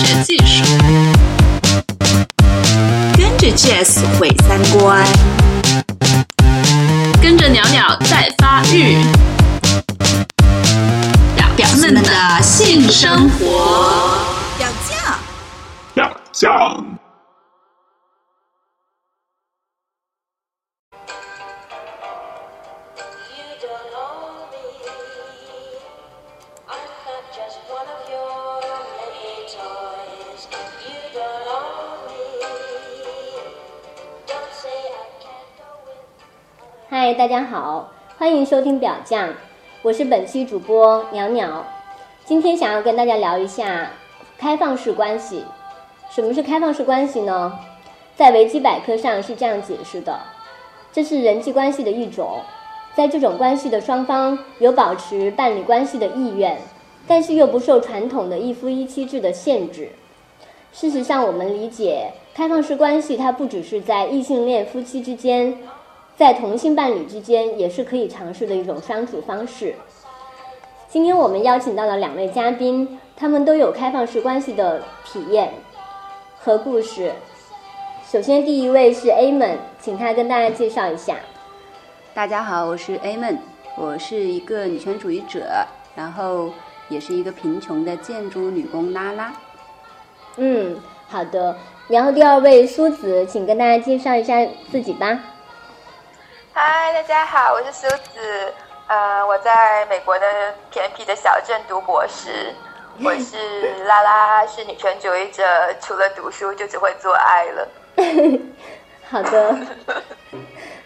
学技术，跟着 Jazz 毁三观，跟着鸟鸟在发育，表表们的性生活，表酱，表酱。嗨，大家好，欢迎收听表酱，我是本期主播鸟鸟。今天想要跟大家聊一下开放式关系。什么是开放式关系呢？在维基百科上是这样解释的：这是人际关系的一种，在这种关系的双方有保持伴侣关系的意愿，但是又不受传统的一夫一妻制的限制。事实上，我们理解开放式关系，它不只是在异性恋夫妻之间。在同性伴侣之间也是可以尝试的一种相处方式。今天我们邀请到了两位嘉宾，他们都有开放式关系的体验和故事。首先，第一位是 A 们，请他跟大家介绍一下。大家好，我是 A 们，我是一个女权主义者，然后也是一个贫穷的建筑女工拉拉。嗯，好的。然后第二位苏子，请跟大家介绍一下自己吧。嗨，大家好，我是苏子，呃，我在美国的偏僻的小镇读博士。我是拉拉，是女权主义者，除了读书就只会做爱了。好的，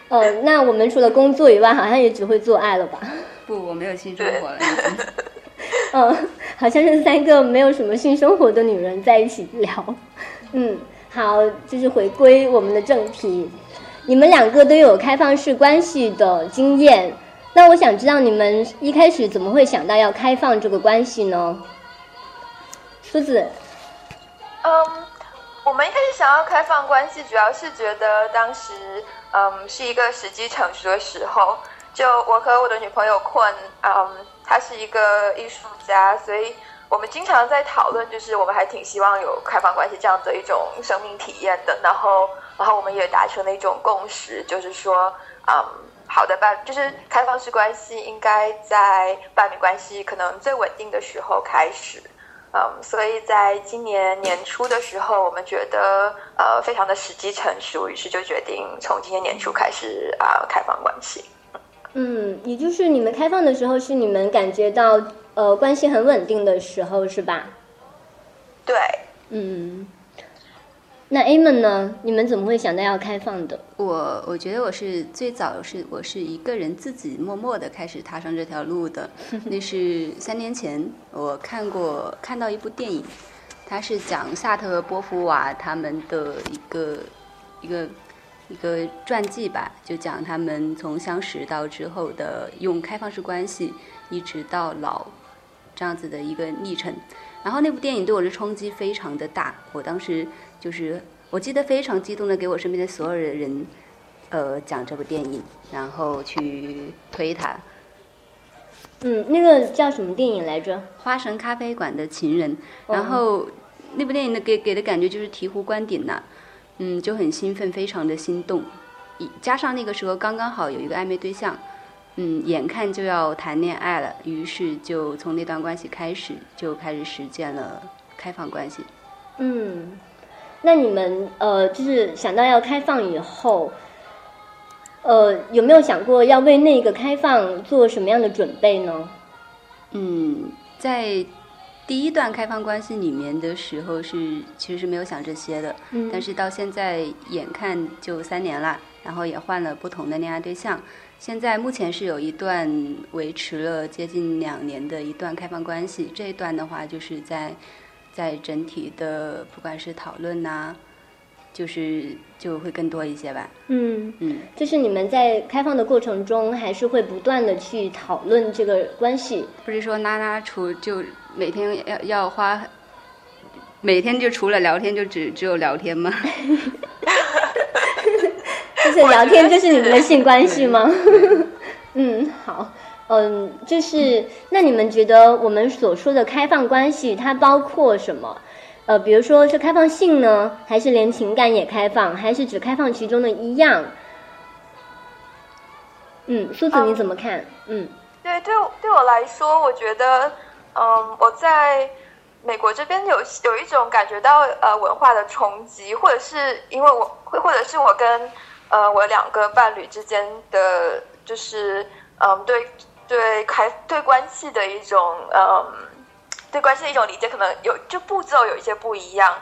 呃，那我们除了工作以外，好像也只会做爱了吧？不，我没有性生活了。嗯，好像是三个没有什么性生活的女人在一起聊。嗯，好，就是回归我们的正题。你们两个都有开放式关系的经验，那我想知道你们一开始怎么会想到要开放这个关系呢？苏子，嗯，我们一开始想要开放关系，主要是觉得当时嗯是一个时机成熟的时候。就我和我的女朋友困，嗯，她是一个艺术家，所以我们经常在讨论，就是我们还挺希望有开放关系这样的一种生命体验的，然后。然后我们也达成了一种共识，就是说，嗯，好的伴就是开放式关系应该在伴侣关系可能最稳定的时候开始，嗯，所以在今年年初的时候，我们觉得呃非常的时机成熟，于是就决定从今年年初开始啊开放关系。嗯，也就是你们开放的时候是你们感觉到呃关系很稳定的时候是吧？对，嗯。那 A 们呢？你们怎么会想到要开放的？我我觉得我是最早是我是一个人自己默默的开始踏上这条路的。那是三年前，我看过看到一部电影，它是讲萨特和波伏娃他们的一个一个一个传记吧，就讲他们从相识到之后的用开放式关系一直到老这样子的一个历程。然后那部电影对我的冲击非常的大，我当时。就是我记得非常激动的给我身边的所有的人，呃，讲这部电影，然后去推它。嗯，那个叫什么电影来着？花神咖啡馆的情人。然后那部电影的给给的感觉就是醍醐灌顶呐，嗯，就很兴奋，非常的心动。加上那个时候刚刚好有一个暧昧对象，嗯，眼看就要谈恋爱了，于是就从那段关系开始，就开始实践了开放关系。嗯。那你们呃，就是想到要开放以后，呃，有没有想过要为那个开放做什么样的准备呢？嗯，在第一段开放关系里面的时候是其实是没有想这些的，嗯，但是到现在眼看就三年了，然后也换了不同的恋爱对象，现在目前是有一段维持了接近两年的一段开放关系，这一段的话就是在。在整体的不管是讨论呐，就是就会更多一些吧。嗯嗯，就是你们在开放的过程中，还是会不断的去讨论这个关系。不是说拉拉除就每天要要花，每天就除了聊天就只只有聊天吗？就是聊天就是你们的性关系吗？嗯，好。嗯，就是那你们觉得我们所说的开放关系，它包括什么？呃，比如说是开放性呢，还是连情感也开放，还是只开放其中的一样？嗯，苏子你怎么看？嗯，对，对对我来说，我觉得，嗯，我在美国这边有有一种感觉到呃文化的冲击，或者是因为我，或或者是我跟呃我两个伴侣之间的，就是嗯对对开对关系的一种嗯对关系的一种理解，可能有就步骤有一些不一样。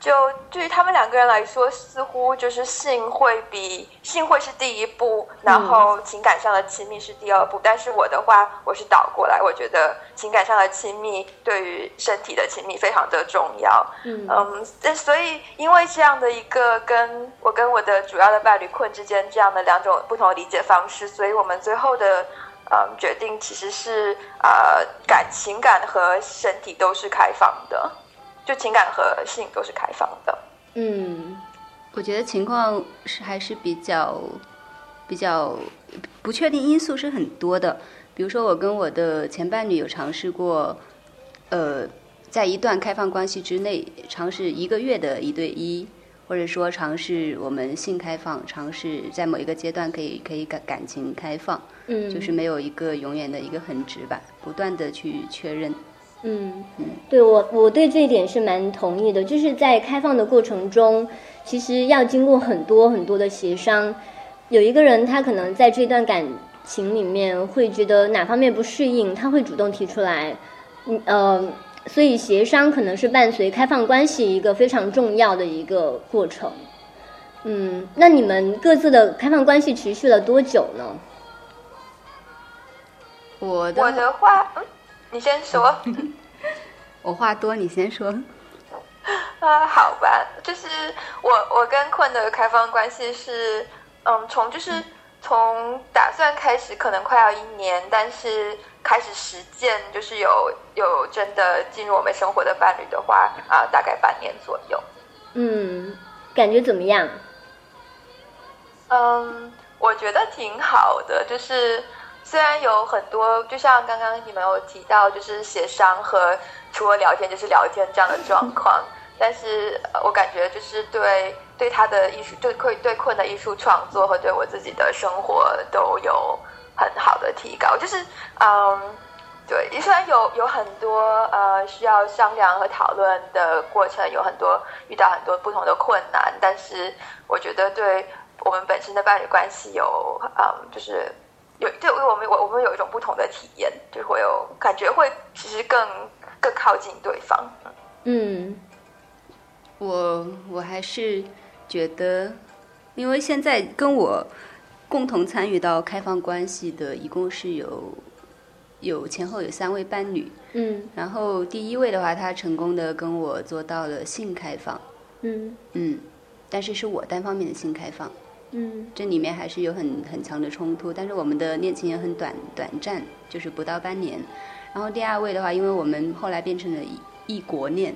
就对于他们两个人来说，似乎就是性会比性会是第一步，然后情感上的亲密是第二步。但是我的话，我是倒过来，我觉得情感上的亲密对于身体的亲密非常的重要。嗯嗯，所以因为这样的一个跟我跟我的主要的伴侣困之间这样的两种不同的理解方式，所以我们最后的嗯决定其实是啊感情感和身体都是开放的。就情感和性都是开放的。嗯，我觉得情况是还是比较比较不确定因素是很多的。比如说，我跟我的前伴侣有尝试过，呃，在一段开放关系之内尝试一个月的一对一，或者说尝试我们性开放，尝试在某一个阶段可以可以感感情开放。嗯，就是没有一个永远的一个很直吧，不断的去确认。嗯，对我我对这一点是蛮同意的，就是在开放的过程中，其实要经过很多很多的协商。有一个人他可能在这段感情里面会觉得哪方面不适应，他会主动提出来。嗯呃，所以协商可能是伴随开放关系一个非常重要的一个过程。嗯，那你们各自的开放关系持续了多久呢？我的我的话，嗯。你先说，我话多，你先说。啊，好吧，就是我我跟困的开放关系是，嗯，从就是从打算开始可能快要一年，但是开始实践就是有有真的进入我们生活的伴侣的话啊，大概半年左右。嗯，感觉怎么样？嗯，我觉得挺好的，就是。虽然有很多，就像刚刚你们有提到，就是协商和除了聊天就是聊天这样的状况，但是我感觉就是对对他的艺术，对困对困的艺术创作和对我自己的生活都有很好的提高。就是嗯，对，虽然有有很多呃需要商量和讨论的过程，有很多遇到很多不同的困难，但是我觉得对我们本身的伴侣关系有嗯，就是。有对，我们我我们有一种不同的体验，就会有感觉会其实更更靠近对方。嗯，我我还是觉得，因为现在跟我共同参与到开放关系的，一共是有有前后有三位伴侣。嗯，然后第一位的话，他成功的跟我做到了性开放。嗯嗯，但是是我单方面的性开放。嗯，这里面还是有很很强的冲突，但是我们的恋情也很短短暂，就是不到半年。然后第二位的话，因为我们后来变成了异异国恋，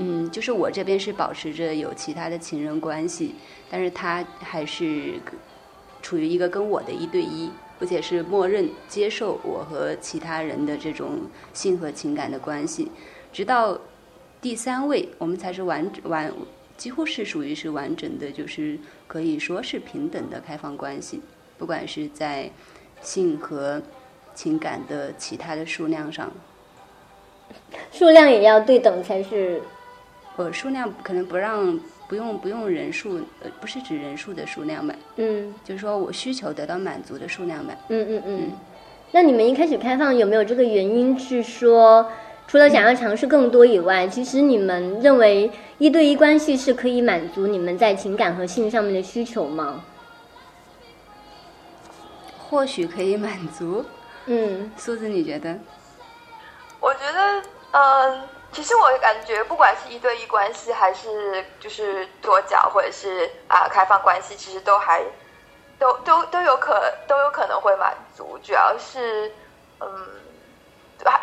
嗯，就是我这边是保持着有其他的情人关系，但是他还是处于一个跟我的一对一，而且是默认接受我和其他人的这种性和情感的关系，直到第三位，我们才是完完。几乎是属于是完整的，就是可以说是平等的开放关系，不管是在性和情感的其他的数量上，数量也要对等才是。呃，数量可能不让不用不用人数，呃，不是指人数的数量吧？嗯，就是说我需求得到满足的数量吧？嗯嗯嗯。那你们一开始开放有没有这个原因是说？除了想要尝试更多以外，其实你们认为一对一关系是可以满足你们在情感和性上面的需求吗？或许可以满足。嗯，苏子，你觉得？我觉得，嗯，其实我感觉，不管是一对一关系，还是就是多角，或者是啊开放关系，其实都还都都都有可都有可能会满足，主要是嗯。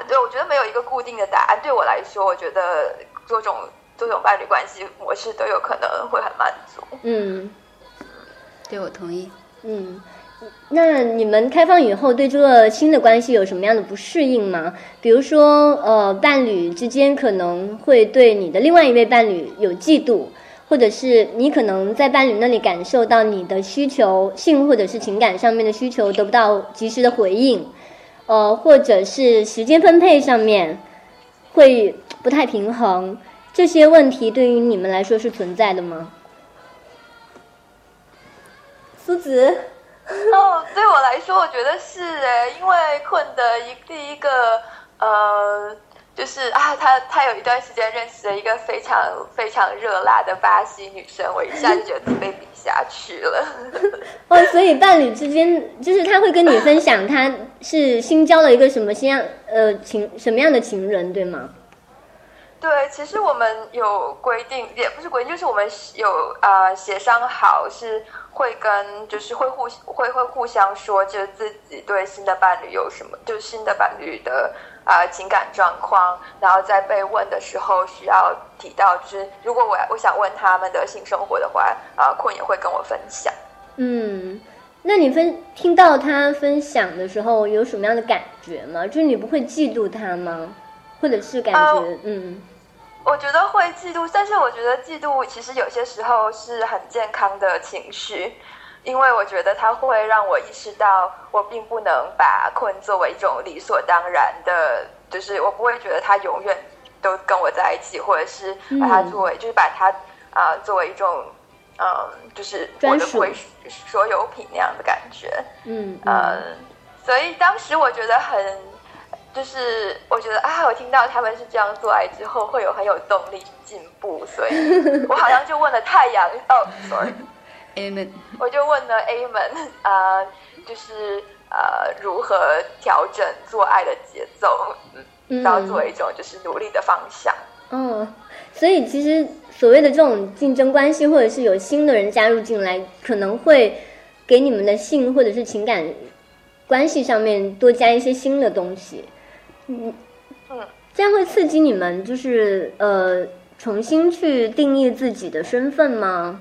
对，我觉得没有一个固定的答案。对我来说，我觉得多种多种伴侣关系模式都有可能会很满足。嗯，对我同意。嗯，那你们开放以后，对这个新的关系有什么样的不适应吗？比如说，呃，伴侣之间可能会对你的另外一位伴侣有嫉妒，或者是你可能在伴侣那里感受到你的需求，性或者是情感上面的需求得不到及时的回应，呃，或者是时间分配上面会不太平衡，这些问题对于你们来说是存在的吗？苏子。哦，对我来说，我觉得是哎，因为困的一第一个呃，就是啊，他他有一段时间认识了一个非常非常热辣的巴西女生，我一下就觉得被比下去了。哦，所以伴侣之间，就是他会跟你分享他是新交了一个什么新样呃情什么样的情人，对吗？对，其实我们有规定，也不是规定，就是我们有啊协商好是。会跟就是会互会会互相说，就是自己对新的伴侣有什么，就是新的伴侣的啊情感状况，然后在被问的时候需要提到，就是如果我我想问他们的性生活的话，啊困也会跟我分享。嗯，那你分听到他分享的时候有什么样的感觉吗？就是你不会嫉妒他吗？或者是感觉嗯？我觉得会嫉妒，但是我觉得嫉妒其实有些时候是很健康的情绪，因为我觉得它会让我意识到，我并不能把困作为一种理所当然的，就是我不会觉得他永远都跟我在一起，或者是把它作为，就是把它啊作为一种嗯，就是我的归所有品那样的感觉，嗯嗯，所以当时我觉得很。就是我觉得啊，我听到他们是这样做爱之后，会有很有动力进步，所以 我好像就问了太阳哦，sorry，Amen，我就问了 Amen 啊，就是呃如何调整做爱的节奏，然后作为一种就是努力的方向。嗯，所以其实所谓的这种竞争关系，或者是有新的人加入进来，可能会给你们的性或者是情感关系上面多加一些新的东西。嗯。嗯，这样会刺激你们，就是呃，重新去定义自己的身份吗？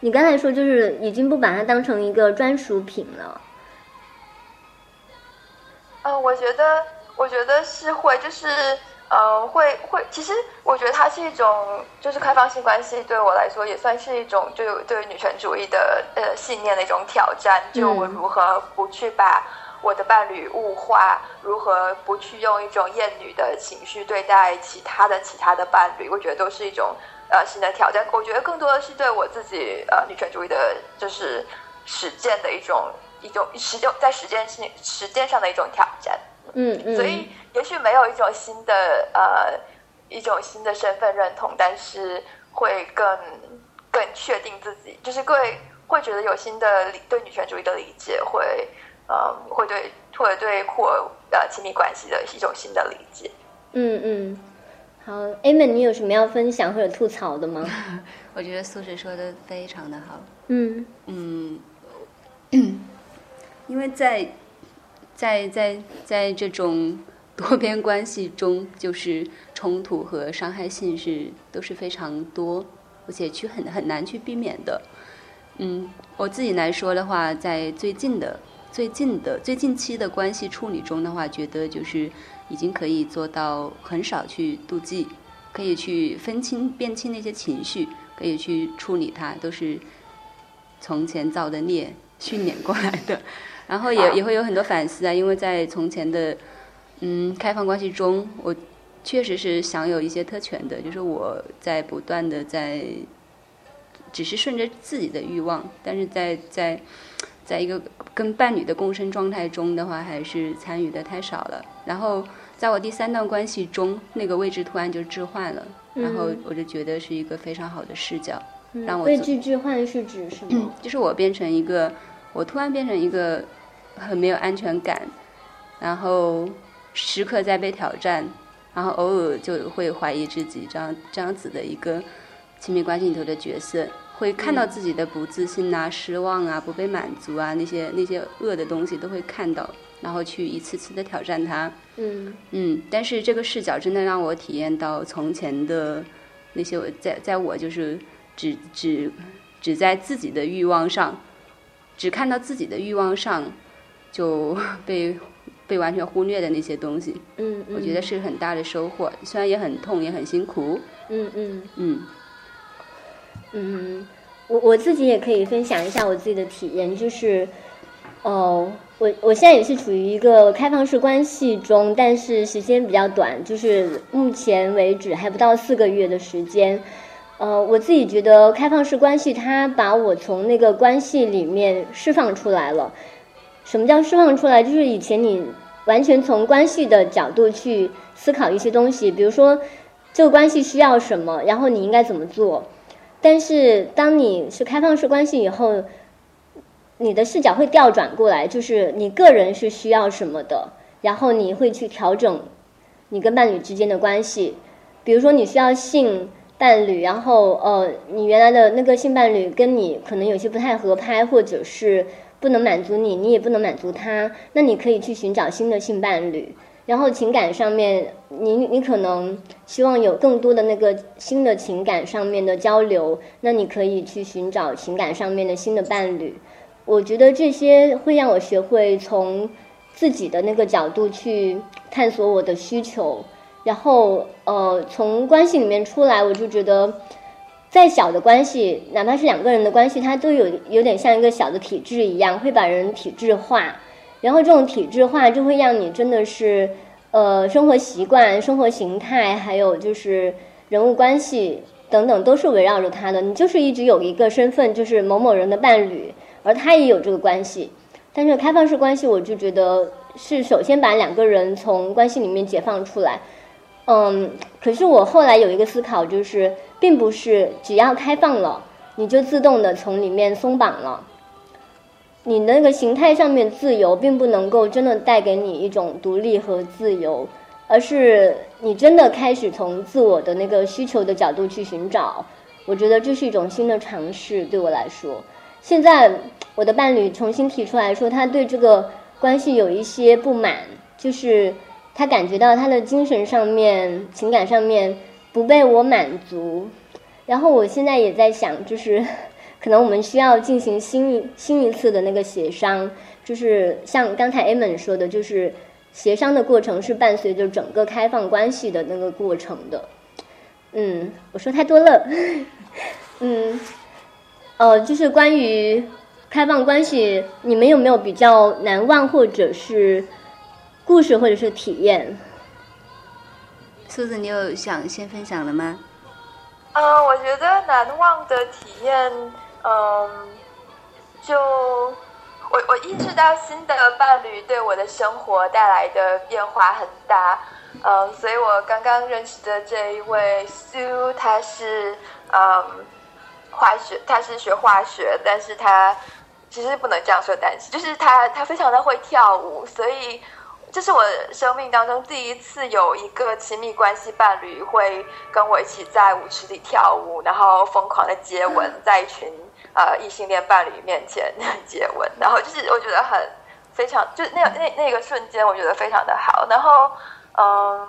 你刚才说就是已经不把它当成一个专属品了。嗯，我觉得，我觉得是会，就是嗯，会会，其实我觉得它是一种，就是开放性关系对我来说也算是一种，就对女权主义的呃信念的一种挑战。就我如何不去把。我的伴侣物化，如何不去用一种厌女的情绪对待其他的其他的伴侣？我觉得都是一种呃新的挑战。我觉得更多的是对我自己呃女权主义的，就是实践的一种一种实践在实践性实践上的一种挑战。嗯嗯。所以也许没有一种新的呃一种新的身份认同，但是会更更确定自己，就是会会觉得有新的对女权主义的理解会。呃，会对或者对或呃亲密关系的一种新的理解。嗯嗯，好，Amen，你有什么要分享或者吐槽的吗？我觉得苏轼说的非常的好。嗯嗯，因为在在在在这种多边关系中，就是冲突和伤害性是都是非常多，而且去很很难去避免的。嗯，我自己来说的话，在最近的。最近的最近期的关系处理中的话，觉得就是已经可以做到很少去妒忌，可以去分清辨清那些情绪，可以去处理它，都是从前造的孽训练过来的。然后也也会有很多反思啊，因为在从前的嗯开放关系中，我确实是享有一些特权的，就是我在不断的在只是顺着自己的欲望，但是在在。在一个跟伴侣的共生状态中的话，还是参与的太少了。然后在我第三段关系中，那个位置突然就置换了，然后我就觉得是一个非常好的视角，让我位置置换是指什么？就是我变成一个，我突然变成一个很没有安全感，然后时刻在被挑战，然后偶尔就会怀疑自己这样这样子的一个亲密关系里头的角色。会看到自己的不自信啊、失望啊、不被满足啊，那些那些恶的东西都会看到，然后去一次次的挑战它。嗯。嗯，但是这个视角真的让我体验到从前的那些，在在我就是只只只在自己的欲望上只看到自己的欲望上，就被 被完全忽略的那些东西，嗯嗯，我觉得是很大的收获。虽然也很痛，也很辛苦，嗯嗯嗯。嗯，嗯我我自己也可以分享一下我自己的体验，就是，哦，我我现在也是处于一个开放式关系中，但是时间比较短，就是目前为止还不到四个月的时间。呃，我自己觉得开放式关系它把我从那个关系里面释放出来了。什么叫释放出来？就是以前你完全从关系的角度去思考一些东西，比如说这个关系需要什么，然后你应该怎么做。但是当你是开放式关系以后，你的视角会调转过来，就是你个人是需要什么的，然后你会去调整你跟伴侣之间的关系。比如说你需要性伴侣，然后呃，你原来的那个性伴侣跟你可能有些不太合拍，或者是不能满足你，你也不能满足他，那你可以去寻找新的性伴侣。然后情感上面，你你可能希望有更多的那个新的情感上面的交流，那你可以去寻找情感上面的新的伴侣。我觉得这些会让我学会从自己的那个角度去探索我的需求，然后呃从关系里面出来，我就觉得再小的关系，哪怕是两个人的关系，它都有有点像一个小的体制一样，会把人体制化。然后这种体制化就会让你真的是，呃，生活习惯、生活形态，还有就是人物关系等等，都是围绕着他的。你就是一直有一个身份，就是某某人的伴侣，而他也有这个关系。但是开放式关系，我就觉得是首先把两个人从关系里面解放出来。嗯，可是我后来有一个思考，就是并不是只要开放了，你就自动的从里面松绑了。你那个形态上面自由，并不能够真的带给你一种独立和自由，而是你真的开始从自我的那个需求的角度去寻找。我觉得这是一种新的尝试，对我来说。现在我的伴侣重新提出来说，他对这个关系有一些不满，就是他感觉到他的精神上面、情感上面不被我满足。然后我现在也在想，就是。可能我们需要进行新一新一次的那个协商，就是像刚才 Amon 说的，就是协商的过程是伴随着整个开放关系的那个过程的。嗯，我说太多了。嗯，呃，就是关于开放关系，你们有没有比较难忘或者是故事或者是体验？苏子，你有想先分享的吗？嗯，我觉得难忘的体验。嗯，就我我意识到新的伴侣对我的生活带来的变化很大，嗯，所以我刚刚认识的这一位苏，他是嗯化学，他是学化学，但是他其实不能这样说，但是就是他他非常的会跳舞，所以这是我生命当中第一次有一个亲密关系伴侣会跟我一起在舞池里跳舞，然后疯狂的接吻，在一群。呃，异性恋伴侣面前 接吻，然后就是我觉得很非常，就那那那个瞬间，我觉得非常的好。然后，嗯，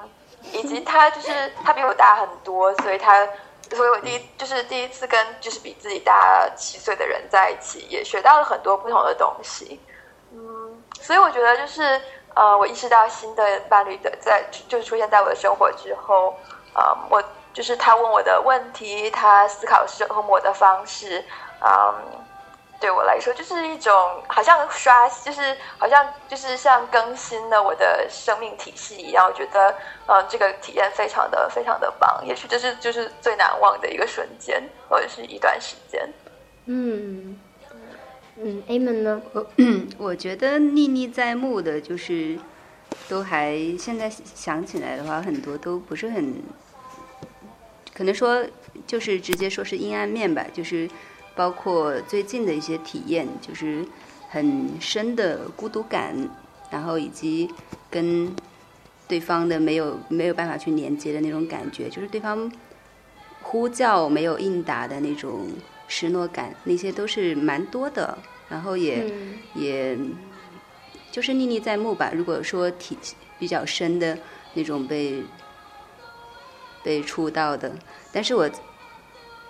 以及他就是他比我大很多，所以他，所以我第一就是第一次跟就是比自己大七岁的人在一起，也学到了很多不同的东西。嗯，所以我觉得就是呃，我意识到新的伴侣的在就是出现在我的生活之后，啊，我就是他问我的问题，他思考生活的方式。嗯，对我来说就是一种好像刷，就是好像就是像更新了我的生命体系一样。我觉得，嗯，这个体验非常的非常的棒。也许这是就是最难忘的一个瞬间，或者是一段时间。嗯嗯，A 们呢？我我觉得历历在目的，就是都还现在想起来的话，很多都不是很，可能说就是直接说是阴暗面吧，就是。包括最近的一些体验，就是很深的孤独感，然后以及跟对方的没有没有办法去连接的那种感觉，就是对方呼叫没有应答的那种失落感，那些都是蛮多的。然后也也就是历历在目吧。如果说体比较深的那种被被触到的，但是我。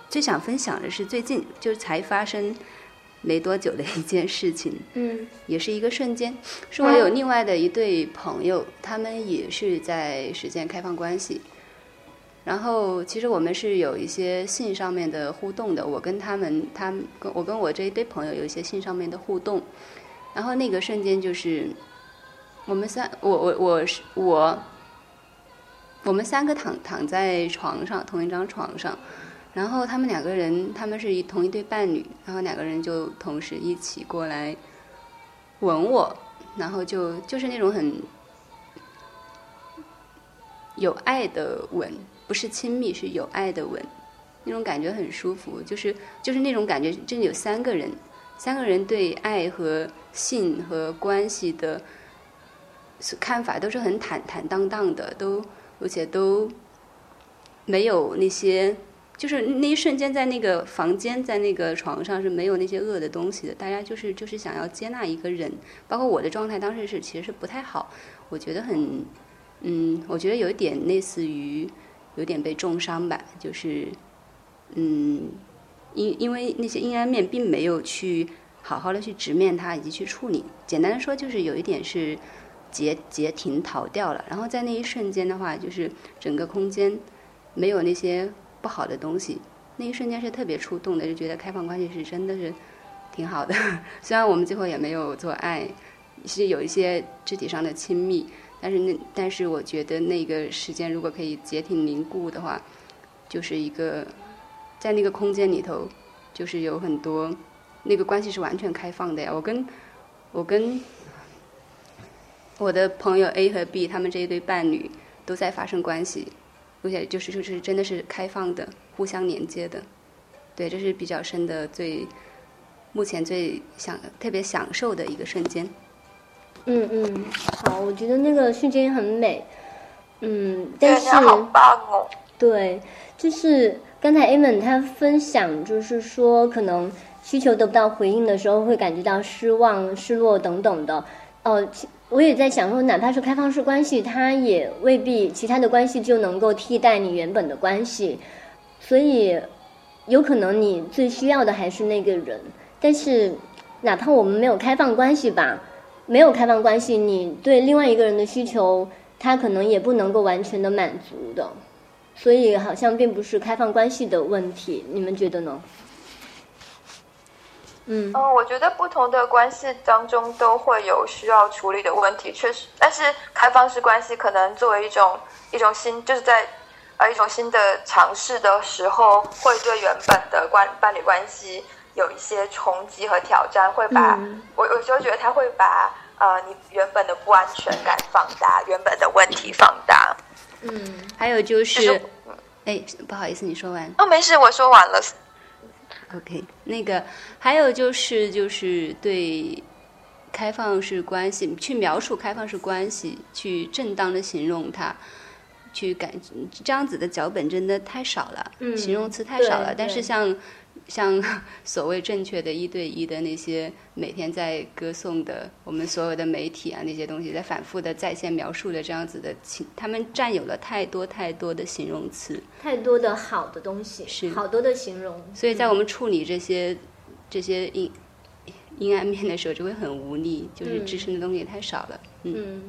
最想分享的是最近就是才发生，没多久的一件事情，嗯也是一个瞬间。是我有另外的一对朋友，他们也是在实践开放关系。然后，其实我们是有一些性上面的互动的。我跟他们，他们跟我跟我这一堆朋友有一些性上面的互动。然后那个瞬间就是，我们三，我我我是我，我们三个躺躺在床上，同一张床上。然后他们两个人，他们是同一对伴侣，然后两个人就同时一起过来吻我，然后就就是那种很有爱的吻，不是亲密，是有爱的吻，那种感觉很舒服，就是就是那种感觉，真的有三个人，三个人对爱和性和关系的看法都是很坦坦荡荡的，都而且都没有那些。就是那一瞬间，在那个房间，在那个床上是没有那些恶的东西的。大家就是就是想要接纳一个人，包括我的状态，当时是其实是不太好。我觉得很，嗯，我觉得有一点类似于有点被重伤吧，就是，嗯，因因为那些阴暗面并没有去好好的去直面它以及去处理。简单的说，就是有一点是截截停逃掉了。然后在那一瞬间的话，就是整个空间没有那些。不好的东西，那一瞬间是特别触动的，就觉得开放关系是真的是挺好的。虽然我们最后也没有做爱，是有一些肢体上的亲密，但是那但是我觉得那个时间如果可以截停凝固的话，就是一个在那个空间里头，就是有很多那个关系是完全开放的呀。我跟我跟我的朋友 A 和 B 他们这一对伴侣都在发生关系。而且就是就是真的是开放的，互相连接的，对，这是比较深的最目前最享特别享受的一个瞬间。嗯嗯，好，我觉得那个瞬间很美。嗯，但是好棒哦。对，就是刚才 Amen 他分享，就是说可能需求得不到回应的时候，会感觉到失望、失落等等的。哦。我也在想说，哪怕是开放式关系，它也未必其他的关系就能够替代你原本的关系，所以有可能你最需要的还是那个人。但是，哪怕我们没有开放关系吧，没有开放关系，你对另外一个人的需求，他可能也不能够完全的满足的。所以，好像并不是开放关系的问题，你们觉得呢？嗯，嗯，我觉得不同的关系当中都会有需要处理的问题，确实。但是开放式关系可能作为一种一种新，就是在呃一种新的尝试的时候，会对原本的关伴侣关系有一些冲击和挑战，会把、嗯、我有时候觉得他会把呃你原本的不安全感放大，原本的问题放大。嗯，还有就，就是哎，不好意思，你说完。哦，没事，我说完了。OK，那个还有就是就是对开放式关系去描述开放式关系，去正当的形容它，去感这样子的脚本真的太少了，嗯、形容词太少了。但是像像 所谓正确的一对一的那些每天在歌颂的我们所有的媒体啊那些东西，在反复的在线描述的这样子的情，他们占有了太多太多的形容词。太多的好的东西，是好多的形容，所以在我们处理这些、嗯、这些阴阴暗面的时候，就会很无力，就是支撑的东西也太少了。嗯嗯，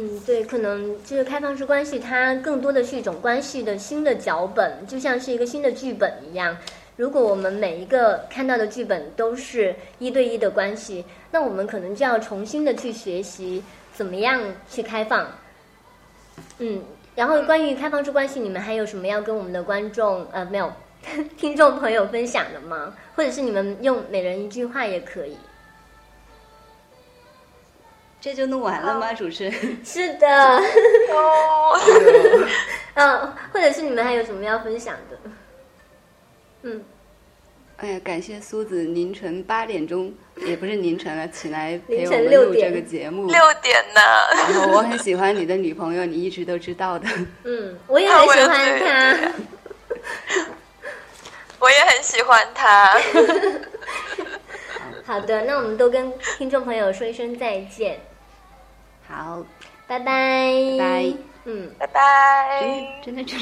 嗯，对，可能就是开放式关系，它更多的是一种关系的新的脚本，就像是一个新的剧本一样。如果我们每一个看到的剧本都是一对一的关系，那我们可能就要重新的去学习怎么样去开放。嗯。然后关于开放式关系，你们还有什么要跟我们的观众呃没有 听众朋友分享的吗？或者是你们用每人一句话也可以。这就弄完了吗？主持人？是的。哦。嗯，或者是你们还有什么要分享的？嗯。哎呀，感谢苏子凌晨八点钟，也不是凌晨了，起来陪我晨们录这个节目。六点呢。然后我很喜欢你的女朋友，你一直都知道的。嗯，我也很喜欢啊他。我也很喜欢他。好的，那我们都跟听众朋友说一声再见，好，拜拜。拜。嗯。拜拜。真的真的。